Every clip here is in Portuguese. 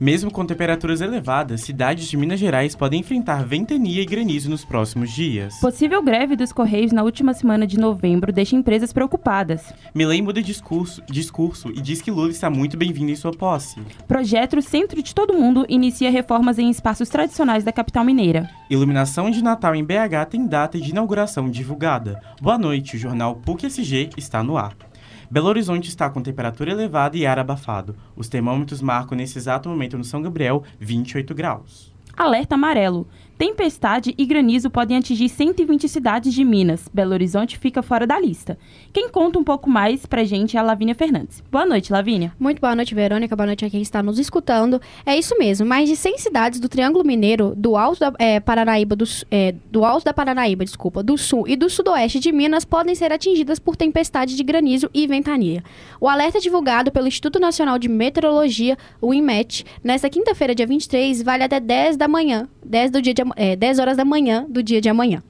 Mesmo com temperaturas elevadas, cidades de Minas Gerais podem enfrentar ventania e granizo nos próximos dias. Possível greve dos Correios na última semana de novembro deixa empresas preocupadas. Milley muda discurso, discurso e diz que Lula está muito bem-vindo em sua posse. Projeto Centro de Todo Mundo inicia reformas em espaços tradicionais da capital mineira. Iluminação de Natal em BH tem data de inauguração divulgada. Boa noite, o jornal PUC-SG está no ar. Belo Horizonte está com temperatura elevada e ar abafado. Os termômetros marcam nesse exato momento no São Gabriel 28 graus. Alerta amarelo. Tempestade e granizo podem atingir 120 cidades de Minas. Belo Horizonte fica fora da lista. Quem conta um pouco mais pra gente é a Lavínia Fernandes. Boa noite, Lavínia. Muito boa noite, Verônica. Boa noite a quem está nos escutando. É isso mesmo, mais de 100 cidades do Triângulo Mineiro, do Alto da é, Paranaíba, do, é, do Alto da Paranaíba, desculpa, do Sul e do Sudoeste de Minas podem ser atingidas por tempestade de granizo e ventania. O alerta divulgado pelo Instituto Nacional de Meteorologia, o INMET, nesta quinta-feira, dia 23, vale até 10 da manhã, 10 do dia de, é, 10 horas da manhã do dia de amanhã.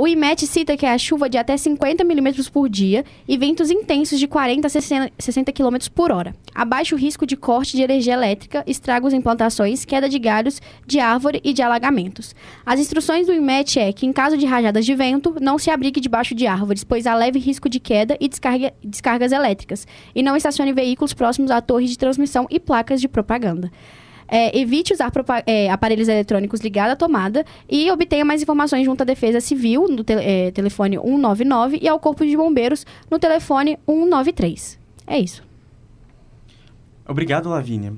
O IMET cita que é a chuva de até 50 milímetros por dia e ventos intensos de 40 a 60 km por hora. Abaixo risco de corte de energia elétrica, estragos em plantações, queda de galhos, de árvore e de alagamentos. As instruções do IMET é que, em caso de rajadas de vento, não se abrigue debaixo de árvores, pois há leve risco de queda e descarga, descargas elétricas, e não estacione veículos próximos a torres de transmissão e placas de propaganda. É, evite usar é, aparelhos eletrônicos ligados à tomada e obtenha mais informações junto à Defesa Civil no te é, telefone 199 e ao Corpo de Bombeiros no telefone 193. É isso. Obrigado, Lavínia.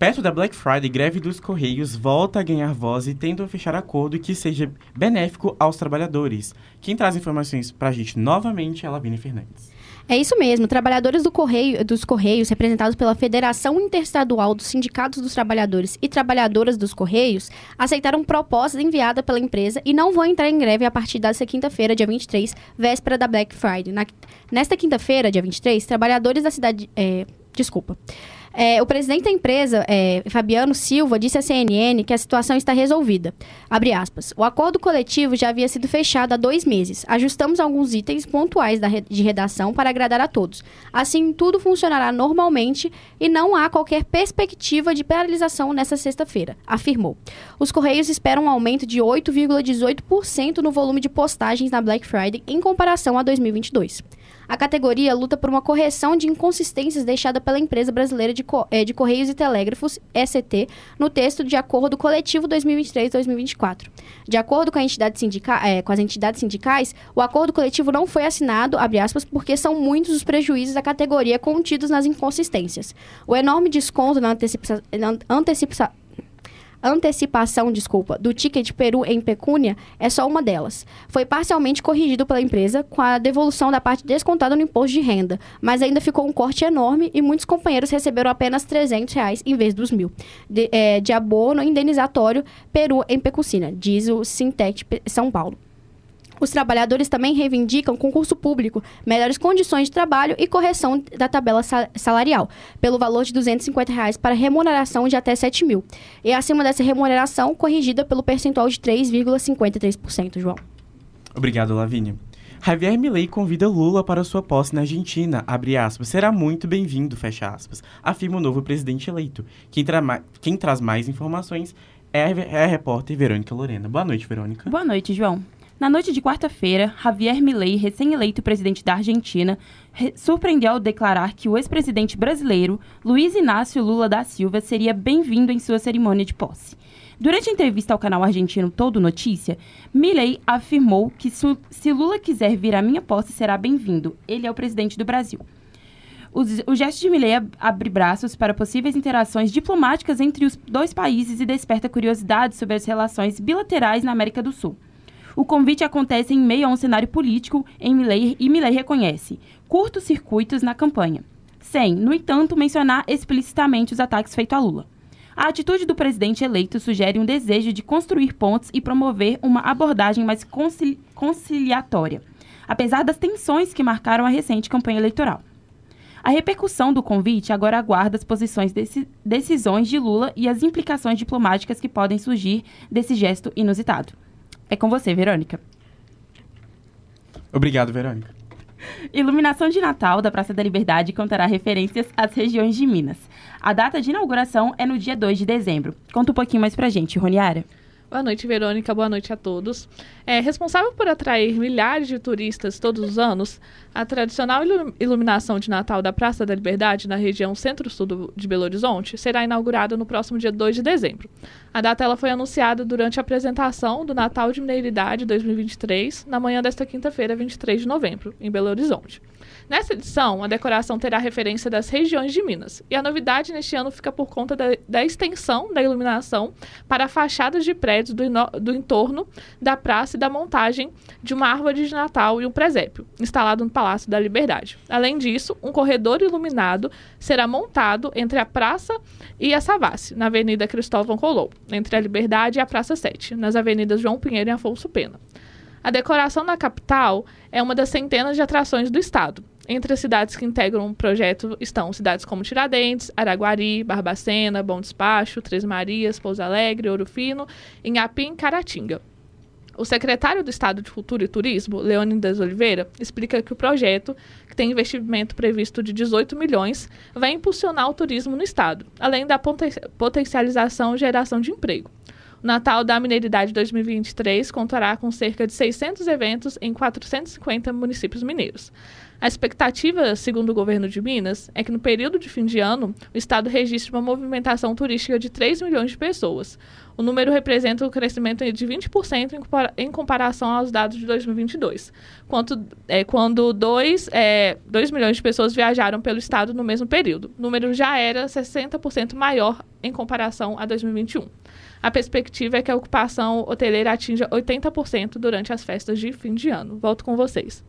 Perto da Black Friday, greve dos Correios volta a ganhar voz e tenta fechar acordo que seja benéfico aos trabalhadores. Quem traz informações para a gente novamente é a Lavínia Fernandes. É isso mesmo. Trabalhadores do Correio, dos Correios, representados pela Federação Interestadual dos Sindicatos dos Trabalhadores e Trabalhadoras dos Correios, aceitaram proposta enviada pela empresa e não vão entrar em greve a partir desta quinta-feira, dia 23, véspera da Black Friday. Na, nesta quinta-feira, dia 23, trabalhadores da cidade. É, desculpa. É, o presidente da empresa, é, Fabiano Silva, disse à CNN que a situação está resolvida. Abre aspas. O acordo coletivo já havia sido fechado há dois meses. Ajustamos alguns itens pontuais re de redação para agradar a todos. Assim, tudo funcionará normalmente e não há qualquer perspectiva de paralisação nesta sexta-feira, afirmou. Os Correios esperam um aumento de 8,18% no volume de postagens na Black Friday em comparação a 2022. A categoria luta por uma correção de inconsistências deixada pela empresa brasileira de, Co é, de Correios e Telégrafos, ECT, no texto de acordo coletivo 2023-2024. De acordo com, é, com, as entidades sindicais, o acordo coletivo não foi assinado, aspas, porque são muitos os prejuízos da categoria contidos nas inconsistências. O enorme desconto na antecipação antecipa antecipação, desculpa, do ticket Peru em pecúnia é só uma delas. Foi parcialmente corrigido pela empresa com a devolução da parte descontada no imposto de renda, mas ainda ficou um corte enorme e muitos companheiros receberam apenas 300 reais em vez dos mil de, é, de abono indenizatório Peru em pecúnia, diz o Sintec São Paulo. Os trabalhadores também reivindicam concurso público, melhores condições de trabalho e correção da tabela salarial, pelo valor de 250 reais para remuneração de até 7 mil. E acima dessa remuneração, corrigida pelo percentual de 3,53%, João. Obrigado, Lavínia. Javier Milei convida Lula para sua posse na Argentina, abre aspas, será muito bem-vindo, fecha aspas, afirma o novo presidente eleito. Quem, tra quem traz mais informações é a, é a repórter Verônica Lorena. Boa noite, Verônica. Boa noite, João. Na noite de quarta-feira, Javier Milei, recém-eleito presidente da Argentina, surpreendeu ao declarar que o ex-presidente brasileiro, Luiz Inácio Lula da Silva, seria bem-vindo em sua cerimônia de posse. Durante a entrevista ao canal argentino Todo Notícia, Milei afirmou que se Lula quiser vir à minha posse, será bem-vindo. Ele é o presidente do Brasil. O, gesto de Milei abre braços para possíveis interações diplomáticas entre os dois países e desperta curiosidade sobre as relações bilaterais na América do Sul. O convite acontece em meio a um cenário político em Milley, e Milley reconhece curtos circuitos na campanha, sem, no entanto, mencionar explicitamente os ataques feitos a Lula. A atitude do presidente eleito sugere um desejo de construir pontes e promover uma abordagem mais concili conciliatória, apesar das tensões que marcaram a recente campanha eleitoral. A repercussão do convite agora aguarda as posições deci decisões de Lula e as implicações diplomáticas que podem surgir desse gesto inusitado. É com você, Verônica. Obrigado, Verônica. Iluminação de Natal da Praça da Liberdade contará referências às regiões de Minas. A data de inauguração é no dia 2 de dezembro. Conta um pouquinho mais pra gente, Roniara. Boa noite, Verônica. Boa noite a todos. É, responsável por atrair milhares de turistas todos os anos, a tradicional iluminação de Natal da Praça da Liberdade, na região centro-sul de Belo Horizonte, será inaugurada no próximo dia 2 de dezembro. A data ela foi anunciada durante a apresentação do Natal de Mineiridade 2023, na manhã desta quinta-feira, 23 de novembro, em Belo Horizonte. Nessa edição, a decoração terá referência das regiões de Minas. E a novidade neste ano fica por conta da, da extensão da iluminação para fachadas de prédios do, do entorno da praça e da montagem de uma árvore de Natal e um presépio, instalado no Palácio da Liberdade. Além disso, um corredor iluminado será montado entre a praça e a Savassi, na Avenida Cristóvão Colombo, entre a Liberdade e a Praça 7, nas avenidas João Pinheiro e Afonso Pena. A decoração na capital é uma das centenas de atrações do estado. Entre as cidades que integram o projeto estão cidades como Tiradentes, Araguari, Barbacena, Bom Despacho, Três Marias, Pouso Alegre, Ouro Fino, Inhapim e Caratinga. O secretário do Estado de Cultura e Turismo, Leônidas Oliveira, explica que o projeto, que tem investimento previsto de 18 milhões, vai impulsionar o turismo no estado, além da potencialização e geração de emprego. O Natal da Mineiridade 2023 contará com cerca de 600 eventos em 450 municípios mineiros. A expectativa, segundo o governo de Minas, é que no período de fim de ano, o estado registre uma movimentação turística de 3 milhões de pessoas. O número representa um crescimento de 20% em comparação aos dados de 2022, quanto, é, quando 2, é, 2 milhões de pessoas viajaram pelo estado no mesmo período. O número já era 60% maior em comparação a 2021. A perspectiva é que a ocupação hoteleira atinja 80% durante as festas de fim de ano. Volto com vocês.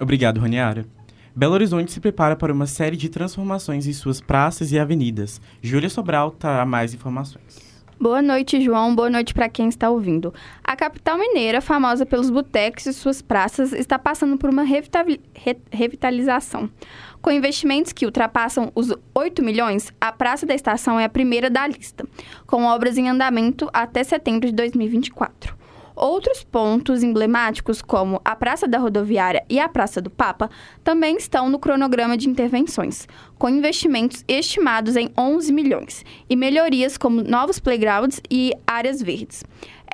Obrigado, Roniara. Belo Horizonte se prepara para uma série de transformações em suas praças e avenidas. Júlia Sobral trará mais informações. Boa noite, João. Boa noite para quem está ouvindo. A capital mineira, famosa pelos botecos e suas praças, está passando por uma revitalização. Com investimentos que ultrapassam os 8 milhões, a Praça da Estação é a primeira da lista, com obras em andamento até setembro de 2024. Outros pontos emblemáticos, como a Praça da Rodoviária e a Praça do Papa, também estão no cronograma de intervenções, com investimentos estimados em 11 milhões e melhorias como novos playgrounds e áreas verdes.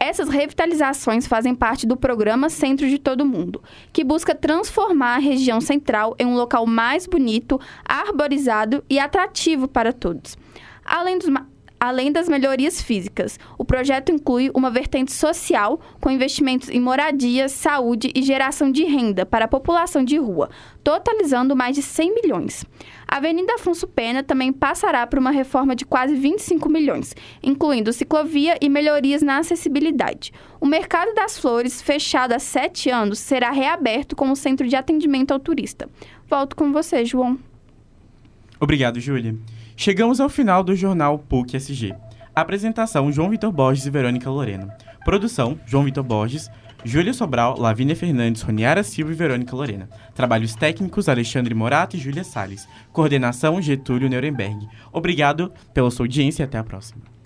Essas revitalizações fazem parte do programa Centro de Todo Mundo, que busca transformar a região central em um local mais bonito, arborizado e atrativo para todos. Além dos Além das melhorias físicas, o projeto inclui uma vertente social com investimentos em moradia, saúde e geração de renda para a população de rua, totalizando mais de 100 milhões. A Avenida Afonso Pena também passará por uma reforma de quase 25 milhões, incluindo ciclovia e melhorias na acessibilidade. O Mercado das Flores, fechado há sete anos, será reaberto como centro de atendimento ao turista. Volto com você, João. Obrigado, Júlia. Chegamos ao final do jornal PUC SG. Apresentação: João Vitor Borges e Verônica Lorena. Produção: João Vitor Borges, Júlia Sobral, Lavínia Fernandes, Roniara Silva e Verônica Lorena. Trabalhos técnicos: Alexandre Morato e Júlia Salles. Coordenação: Getúlio Nuremberg. Obrigado pela sua audiência e até a próxima.